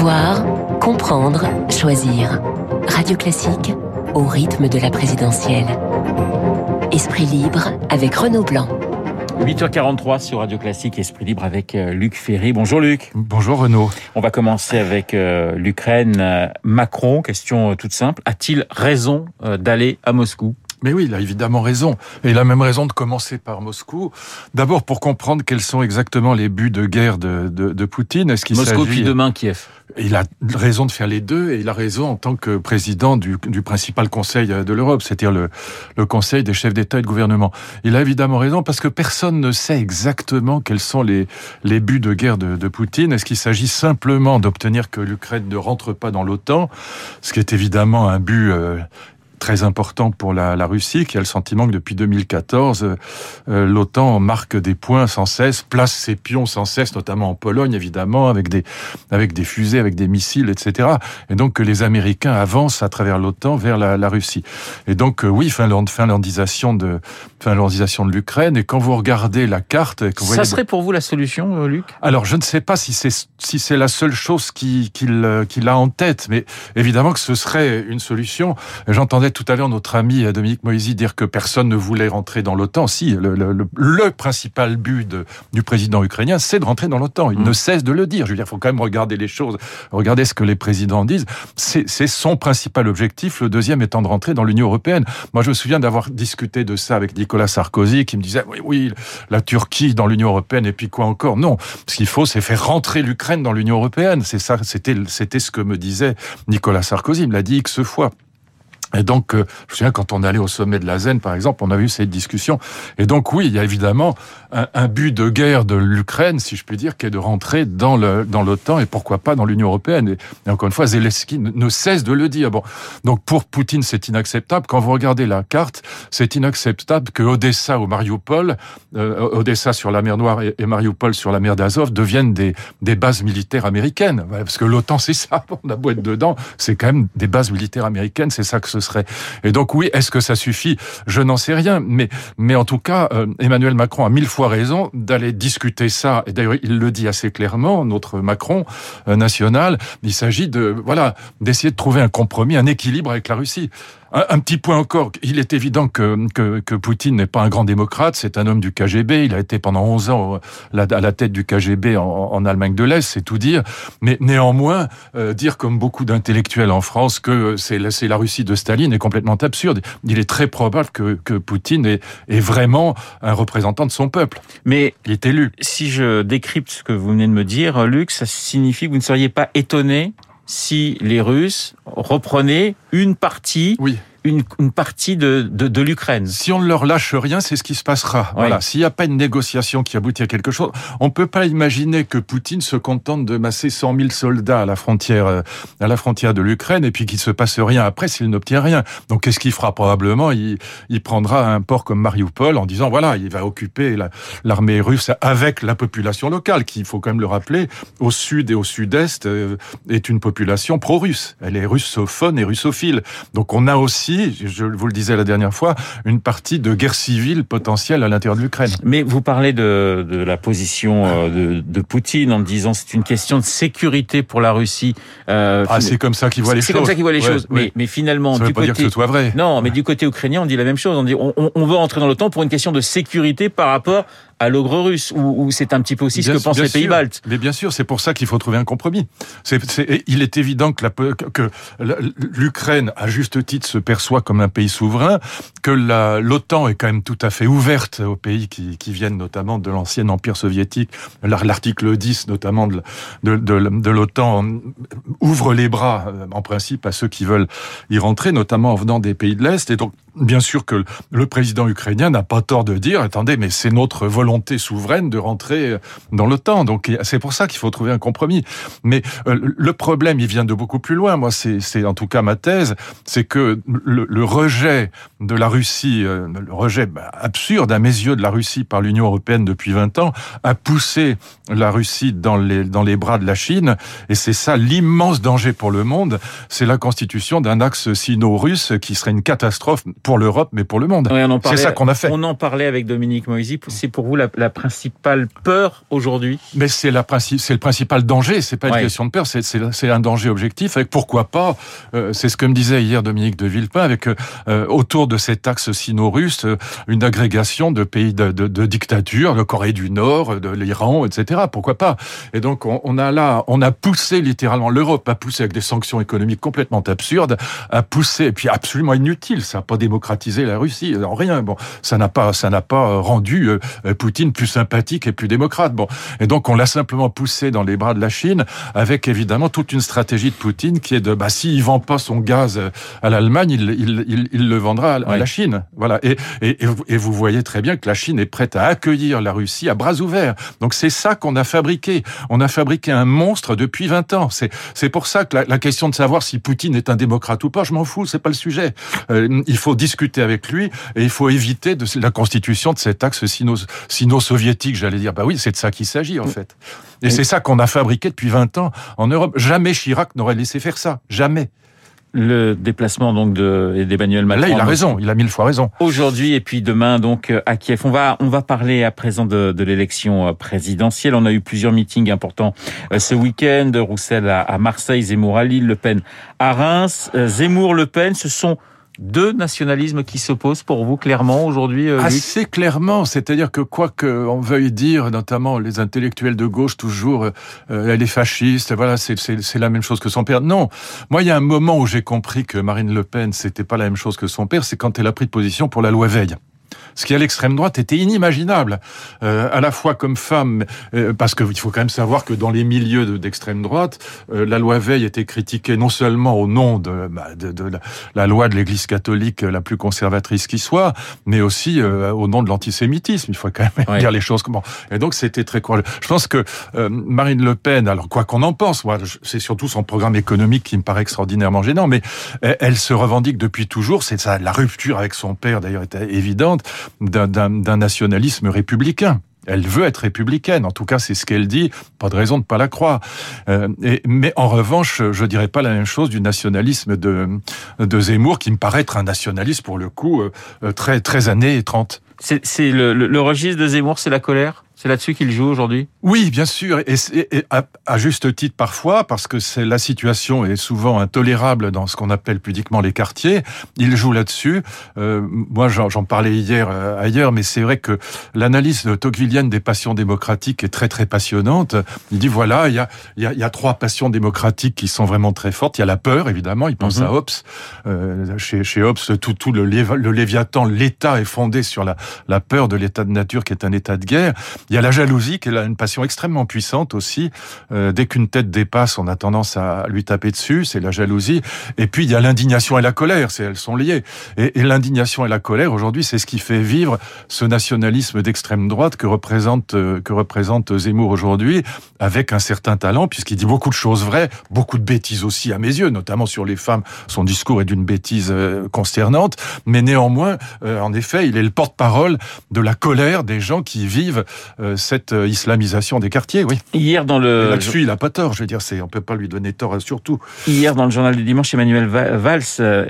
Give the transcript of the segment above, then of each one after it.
Savoir, comprendre, choisir. Radio Classique au rythme de la présidentielle. Esprit libre avec Renaud Blanc. 8h43 sur Radio Classique, Esprit Libre avec euh, Luc Ferry. Bonjour Luc. Bonjour Renaud. On va commencer avec euh, l'Ukraine. Euh, Macron, question toute simple. A-t-il raison d'aller à Moscou? Mais oui, il a évidemment raison. Et il a même raison de commencer par Moscou. D'abord pour comprendre quels sont exactement les buts de guerre de, de, de Poutine. Est-ce qu'il Moscou puis demain Kiev. Il a raison de faire les deux et il a raison en tant que président du, du principal conseil de l'Europe, c'est-à-dire le, le, conseil des chefs d'État et de gouvernement. Il a évidemment raison parce que personne ne sait exactement quels sont les, les buts de guerre de, de Poutine. Est-ce qu'il s'agit simplement d'obtenir que l'Ukraine ne rentre pas dans l'OTAN, ce qui est évidemment un but euh, très important pour la, la, Russie, qui a le sentiment que depuis 2014, euh, l'OTAN marque des points sans cesse, place ses pions sans cesse, notamment en Pologne, évidemment, avec des, avec des fusées, avec des missiles, etc. Et donc que les Américains avancent à travers l'OTAN vers la, la, Russie. Et donc, euh, oui, Finlande, finlandisation de, finlandisation de l'Ukraine. Et quand vous regardez la carte... vous Ça serait pour vous la solution, euh, Luc? Alors, je ne sais pas si c'est si c'est la seule chose qu'il qu'il qu'il a en tête, mais évidemment que ce serait une solution. J'entendais tout à l'heure notre ami Dominique Moisy dire que personne ne voulait rentrer dans l'OTAN. Si, le, le, le, principal but de, du président ukrainien, c'est de rentrer dans l'OTAN. Il mm. ne cesse de le dire. Je veux dire, il faut quand même regarder les choses, regarder ce que les présidents disent. C'est son principal objectif, le deuxième étant de rentrer dans l'Union européenne. Moi, je me souviens d'avoir discuté de ça avec Nicolas Sarkozy, qui me disait, oui, oui, la Turquie dans l'Union européenne, et puis quoi encore? Non, ce qu'il faut, c'est faire rentrer l'Ukraine dans l'Union européenne. C'est ça, c'était ce que me disait Nicolas Sarkozy. Il me l'a dit X fois. Et donc, euh, je me souviens quand on allait au sommet de la Zen, par exemple, on a eu cette discussion. Et donc, oui, il y a évidemment un, but de guerre de l'Ukraine, si je puis dire, qui est de rentrer dans le dans l'OTAN et pourquoi pas dans l'Union européenne. Et, encore une fois, Zelensky ne, cesse de le dire. Bon, donc pour Poutine, c'est inacceptable. Quand vous regardez la carte, c'est inacceptable que Odessa ou Mariupol, euh, Odessa sur la mer Noire et, et Mariupol sur la mer d'Azov deviennent des des bases militaires américaines. Parce que l'OTAN, c'est ça. On a beau être dedans, c'est quand même des bases militaires américaines. C'est ça que ce Et donc oui, est-ce que ça suffit? Je n'en sais rien. Mais, mais en tout cas, euh, Emmanuel Macron a mille fois raison d'aller discuter ça. Et d'ailleurs, il le dit assez clairement, notre Macron euh, national. Il s'agit de voilà d'essayer de trouver un compromis, un équilibre avec la Russie. Un, petit point encore, il est évident que, que, que Poutine n'est pas un grand démocrate, c'est un homme du KGB, il a été pendant 11 ans à la tête du KGB en, en Allemagne de l'Est, c'est tout dire, mais néanmoins, euh, dire comme beaucoup d'intellectuels en France que c'est la, la Russie de Staline est complètement absurde. Il est très probable que, que Poutine est, est vraiment un représentant de son peuple. Mais il est élu. Si je décrypte ce que vous venez de me dire, Luc, ça signifie que vous ne seriez pas étonné si les Russes reprenaient une partie une, une partie de, de, de l'Ukraine. Si on ne leur lâche rien, c'est ce qui se passera. Voilà. S'il n'y a pas une négociation qui aboutit à quelque chose, on ne peut pas imaginer que Poutine se contente de masser 100 000 soldats à la frontière, euh, à la frontière de l'Ukraine et puis qu'il se passe rien après s'il n'obtient rien. Donc qu'est-ce qu'il fera? Probablement il, il, prendra un port comme Mariupol en disant voilà, il va occuper l'armée russe avec la population locale, qui, il faut quand même le rappeler, au sud et au sud-est, euh, est une population pro-russe. Elle est russophone et russophile. Donc on a aussi je vous le disais la dernière fois, une partie de guerre civile potentielle à l'intérieur de l'Ukraine. Mais vous parlez de, de la position euh, de, de, Poutine en disant c'est une question de sécurité pour la Russie. Euh, ah, c'est comme ça qu'il voit les choses. C'est comme ça qu'il voit les choses. Mais, mais finalement, ça du pas côté, dire que ce soit vrai. Non, mais du côté ukrainien, on dit la même chose. On dit on, on veut entrer dans l'OTAN pour une question de sécurité par rapport à l'ogre russe, ou, c'est un petit peu aussi ce que pensent les pays baltes. Mais bien sûr, c'est pour ça qu'il faut trouver un compromis. Il est évident que, l'Ukraine, à juste titre, se perçoit comme un pays souverain, que l'OTAN est quand même tout à fait ouverte aux pays qui, qui viennent notamment de l'ancien empire soviétique. L'article 10, notamment de, de, de l'OTAN, ouvre les bras, euh, en principe, à ceux qui veulent y rentrer, notamment en venant des pays de l'Est. Et donc, bien sûr que le président ukrainien n'a pas tort de dire, attendez, mais c'est notre volonté souveraine de rentrer dans l'OTAN. Donc c'est pour ça qu'il faut trouver un compromis. Mais euh, le problème, il vient de beaucoup plus loin. Moi, c'est en tout cas ma thèse, c'est que le, le, rejet de la Russie, euh, le rejet bah, absurde à mes yeux de la Russie par l'Union européenne depuis 20 ans, a poussé la Russie dans les, dans les bras de la Chine. Et c'est ça l'immense danger pour le monde, c'est la constitution d'un axe sino-russe qui serait une catastrophe pour l'Europe, mais pour le monde. c'est ça qu'on a fait. On en parlait avec Dominique Moisy. C'est pour vous la, la principale peur aujourd'hui? Mais c'est la c'est le principal danger. C'est pas une question de peur, c'est un danger objectif. Avec pourquoi pas euh, C'est ce que me disait hier Dominique de Villepin, avec euh, autour de cet axe sino-russe, euh, une agrégation de pays de, de, de dictature, le Corée du Nord, de l'Iran, etc. Pourquoi pas? Et donc on, on, a là, on a poussé littéralement l'Europe a poussé avec des sanctions économiques complètement absurdes, a poussé et puis absolument inutile. Ça n'a pas démocratisé la Russie, en rien. Bon, ça n'a pas, ça n'a pas rendu Poutine plus sympathique et plus démocrate. Bon, et donc on l'a simplement poussé dans les bras de la Chine, avec évidemment toute une stratégie de Poutine qui est de, bah, s'il vend pas son gaz à l'Allemagne, il, il, il, le vendra à, la Chine. Voilà. Et, et, et, vous voyez très bien que la Chine est prête à accueillir la Russie à bras ouverts. Donc c'est ça qu'on a fabriqué. On a fabriqué un monstre depuis 20 ans. C'est, c'est pour ça que la, la, question de savoir si Poutine est un démocrate ou pas, je m'en fous, c'est pas le sujet. Euh, il faut discuter avec lui et il faut éviter de, la constitution de cet axe sino-soviétique, j'allais dire. Bah oui, c'est de ça qu'il s'agit en fait. Et c'est ça qu'on a fabriqué depuis 20 ans en Europe. Jamais Chirac n'aurait laissé faire ça. Jamais le déplacement donc de d'Emmanuel Macron. Là, il a raison, il a mille fois raison. Aujourd'hui et puis demain donc à Kiev. On va on va parler à présent de, de l'élection euh, présidentielle. On a eu plusieurs meetings importants euh, ce week-end. Roussel à, Marseille, Zemmour à Lille, Le Pen à Reims. Euh, Zemmour, Le Pen, ce sont deux nationalismes qui s'opposent pour vous clairement aujourd'hui euh, Assez clairement, c'est-à-dire que quoi qu'on veuille dire, notamment les intellectuels de gauche toujours, euh, elle est fasciste, voilà, c'est la même chose que son père. Non, moi il y a un moment où j'ai compris que Marine Le Pen c'était pas la même chose que son père, c'est quand elle a pris position pour la loi Veil ce qui à l'extrême droite était inimaginable, euh, à la fois comme femme, euh, parce qu'il faut quand même savoir que dans les milieux d'extrême droite, euh, la loi Veil était critiquée non seulement au nom de, bah, de, de la, loi de l'Église catholique la plus conservatrice qui soit, mais aussi euh, au nom de l'antisémitisme. Il faut quand même dire les choses comment. Et donc c'était très courageux. Je pense que euh, Marine Le Pen, alors quoi qu'on en pense, moi, c'est surtout son programme économique qui me paraît extraordinairement gênant, mais elle, elle se revendique depuis toujours. C'est ça, la rupture avec son père d'ailleurs était évidente d'un nationalisme républicain. Elle veut être républicaine, en tout cas c'est ce qu'elle dit, pas de raison de ne pas la croire. Euh, mais en revanche, je dirais pas la même chose du nationalisme de, de Zemmour, qui me paraît être un nationaliste pour le coup euh, euh, très, très années 30. C'est le, le registre de Zemmour, c'est la colère? C'est là-dessus qu'il joue aujourd'hui? Oui, bien sûr, et, et à, juste titre parfois, parce que c'est la situation est souvent intolérable dans ce qu'on appelle pudiquement les quartiers. Il joue là-dessus. Euh, moi, j'en parlais hier euh, ailleurs, mais c'est vrai que l'analyse de Tocquevillienne des passions démocratiques est très très passionnante. Il dit voilà, il y a, y a, y a trois passions démocratiques qui sont vraiment très fortes. Il y a la peur, évidemment. Il pense mhm. à Hobbes. Euh, chez, chez Hobbes, tout, tout le, le Léviathan, l'État est fondé sur la, la peur de l'état de nature qui est un état de guerre. Il y a la jalousie qui est une passion extrêmement puissante aussi. Euh, dès qu'une tête dépasse, on a tendance à lui taper dessus, c'est la jalousie. Et puis il y a l'indignation et la colère, c'est elles sont liées. Et, et l'indignation et la colère aujourd'hui, c'est ce qui fait vivre ce nationalisme d'extrême droite que représente euh, que représente Zemmour aujourd'hui, avec un certain talent puisqu'il dit beaucoup de choses vraies, beaucoup de bêtises aussi à mes yeux, notamment sur les femmes. Son discours est d'une bêtise euh, consternante, mais néanmoins, en effet, il est le porte-parole de la colère des gens qui vivent euh, cette euh, islamisation des quartiers, oui. Hier dans le là-dessus, il a pas tort. Je veux dire, c'est on peut pas lui donner tort euh, surtout. Hier dans le journal du dimanche, Emmanuel Valls,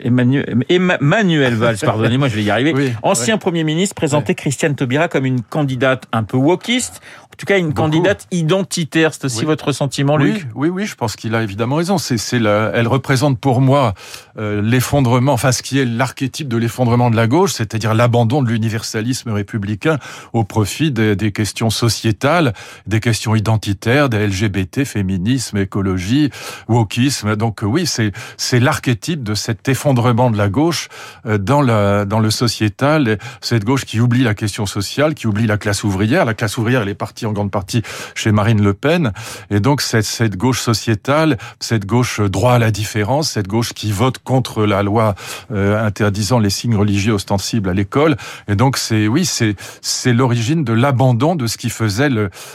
Emmanuel, Emmanuel Valls, pardonnez-moi, je vais y arriver. ancien Premier ministre présentait Christiane Taubira comme une candidate un peu wokiste. En tout cas, une candidate identitaire. C'est aussi votre sentiment, Luc? Oui, oui, je pense qu'il a évidemment raison. C'est, c'est la, elle représente pour moi euh, l'effondrement, enfin ce qui est l'archétype de l'effondrement de la gauche, c'est-à-dire l'abandon de l'universalisme républicain au profit des, des, questions sociétales, des questions identitaires, des LGBT, féminisme, écologie, wokisme. Donc oui, c'est c'est l'archétype de cet effondrement de la gauche euh, dans la dans le sociétal, cette gauche qui oublie la question sociale, qui oublie la classe ouvrière. La classe ouvrière, elle est partie en grande partie chez Marine Le Pen. Et donc cette, cette gauche sociétale, cette gauche droit à la différence, cette gauche qui vote contre la loi euh, interdisant les signes religieux ostensibles à l'école. Et donc c'est oui, c'est c'est l'origine de l'abandon de ce qui faisait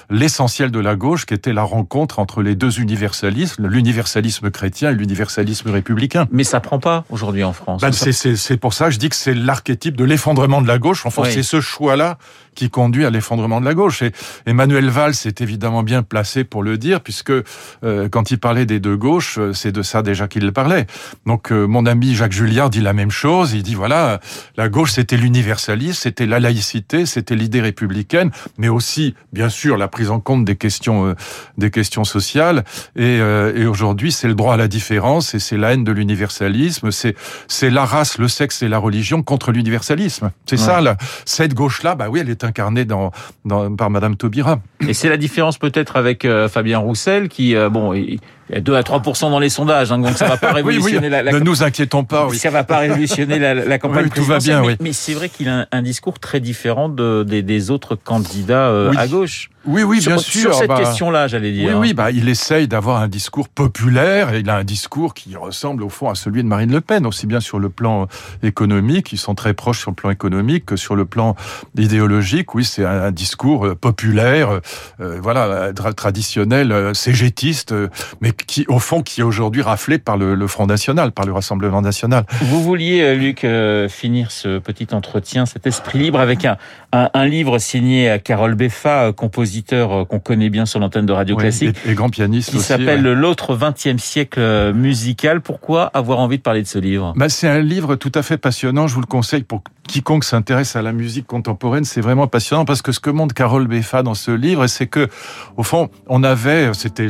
l'essentiel de la gauche, qui était la rencontre entre les deux universalismes, l'universalisme chrétien et l'universalisme républicain. Mais ça prend pas aujourd'hui en France. Ben, c'est pour ça que je dis que c'est l'archétype de l'effondrement de la gauche. Enfin, c'est ce choix-là qui conduit à l'effondrement de la gauche. Et Emmanuel Valls est évidemment bien placé pour le dire, puisque euh, quand il parlait des deux gauches, euh, c'est de ça déjà qu'il parlait. Donc euh, mon ami Jacques Julliard dit la même chose. Il dit voilà, la gauche c'était l'universalisme, c'était la laïcité, c'était l'idée républicaine, mais aussi bien sûr la prise en compte des questions des questions sociales. Et, et aujourd'hui c'est le droit à la différence et c'est la haine de l'universalisme. C'est c'est la race, le sexe et la religion contre l'universalisme. C'est ça là. Cette gauche là, bah oui, elle est incarnée dans, dans par Madame Taubira. Et c'est la différence peut-être avec Fabien Roussel qui bon il 2 à 3% dans les sondages, hein, donc ça va pas révolutionner la, Ne nous inquiétons pas. Oui. Ça va pas révolutionner la, la campagne. tout va bien. Mais, mais c'est vrai qu'il a un, discours très différent de, des, des autres candidats euh, à gauche. Oui, oui, bien sûr. Sur cette bah, question-là, j'allais dire. Oui, oui, bah, il essaye d'avoir un discours populaire et il a un discours qui ressemble au fond à celui de Marine Le Pen, aussi bien sur le plan économique, ils sont très proches sur le plan économique que sur le plan idéologique. Oui, c'est un, discours euh, populaire, euh, voilà, traditionnel, cégétiste, mais qui, au fond, qui est aujourd'hui raflé par le, le, Front National, par le Rassemblement National. Vous vouliez, Luc, finir ce petit entretien, cet esprit libre, avec un, un, un livre signé à Carole Beffa, composé euh, qu'on connaît bien sur l'antenne de Radio Classique. Et, grand pianiste Qui s'appelle L'autre 20e siècle euh, musical. Pourquoi avoir envie de parler de ce livre? Bah, C'est un livre tout à fait passionnant. Je vous le conseille pour quiconque s'intéresse à la musique contemporaine. C'est vraiment passionnant parce que ce que montre Carole Beffa dans ce livre, c'est que, au fond, on avait, c'était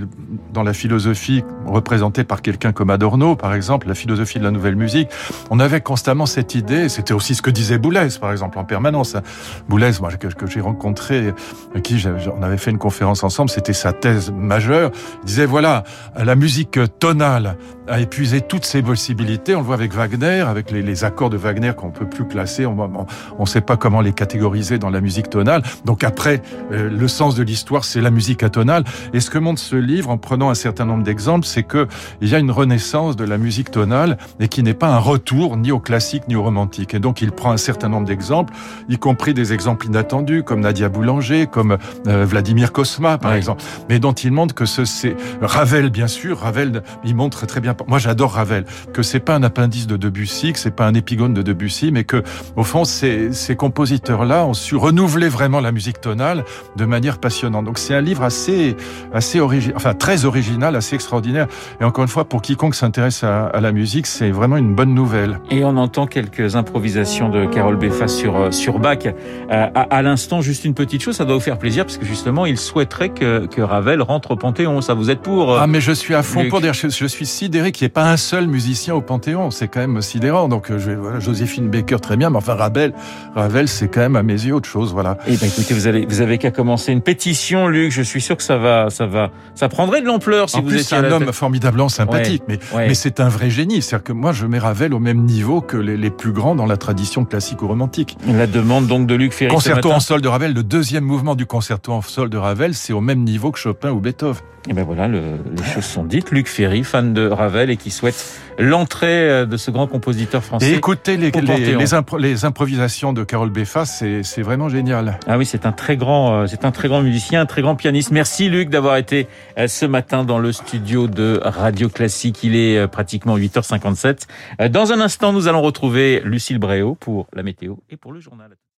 dans la philosophie représentée par quelqu'un comme Adorno, par exemple, la philosophie de la nouvelle musique, on avait constamment cette idée, c'était aussi ce que disait Boulez, par exemple, en permanence. Boulez, moi, que, j'ai rencontré, qui on avait fait une conférence ensemble, c'était sa thèse majeure. Il disait voilà, la musique tonale a épuisé toutes ses possibilités. On le voit avec Wagner, avec les, accords de Wagner qu'on peut plus classer. On ne sait pas comment les catégoriser dans la musique tonale. Donc après, euh, le sens de l'histoire, c'est la musique atonale. Et ce que montre ce livre, en prenant un certain nombre d'exemples, c'est que il y a une renaissance de la musique tonale et qui n'est pas un retour ni au classique ni au romantique. Et donc il prend un certain nombre d'exemples, y compris des exemples inattendus comme Nadia Boulanger, comme euh, Vladimir Kosma, par exemple, mais dont il montre que ce c'est Ravel, bien sûr. Ravel, il montre très bien. Moi, j'adore Ravel, que c'est pas un appendice de Debussy, que c'est pas un épigone de Debussy, mais que au fond, ces, ces compositeurs-là ont su renouveler vraiment la musique tonale de manière passionnante. Donc, c'est un livre assez, assez original, enfin très original, assez extraordinaire. Et encore une fois, pour quiconque s'intéresse à, à, la musique, c'est vraiment une bonne nouvelle. Et on entend quelques improvisations de Carole Beffa sur euh, sur Bach. Euh, à, à l'instant, juste une petite chose, ça doit vous faire plaisir parce que justement, il souhaiterait que, que Ravel rentre au Panthéon. Ça vous êtes pour euh, Ah, mais je suis à fond pour dire, je, je suis sidéré qu'il n'y ait pas un seul musicien au Panthéon. C'est quand même sidérant. Donc, je, voilà, Joséphine Baker, très bien, mais enfin, Ravel, Ravel, c'est quand même à mes yeux autre chose, voilà. Eh ben, écoutez, vous avez, vous avez qu'à commencer une pétition, Luc. Je suis sûr que ça va, ça va, ça prendrait de l'ampleur si en vous plus, c'est un homme formidablement sympathique, ouais, mais, ouais. mais c'est un vrai génie. C'est-à-dire que moi, je mets Ravel au même niveau que les, les, plus grands dans la tradition classique ou romantique. La demande donc de Luc Ferry. Concerto en sol de Ravel, le deuxième mouvement du concerto en sol de Ravel, c'est au même niveau que Chopin ou Beethoven. Et ben voilà, le, les choses sont dites. Luc Ferry, fan de Ravel et qui souhaite l'entrée euh, de ce grand compositeur français. Et écoutez les, les, les, impro les, improvisations de Carole Beffa, c'est vraiment génial. Ah oui, c'est un très grand, euh, c'est un très grand musicien, un très grand pianiste. Merci Luc d'avoir été euh, ce matin dans le studio de Radio Classique. Il est pratiquement 8h57. Dans un instant, nous allons retrouver Lucille Bréau pour la météo et pour le journal.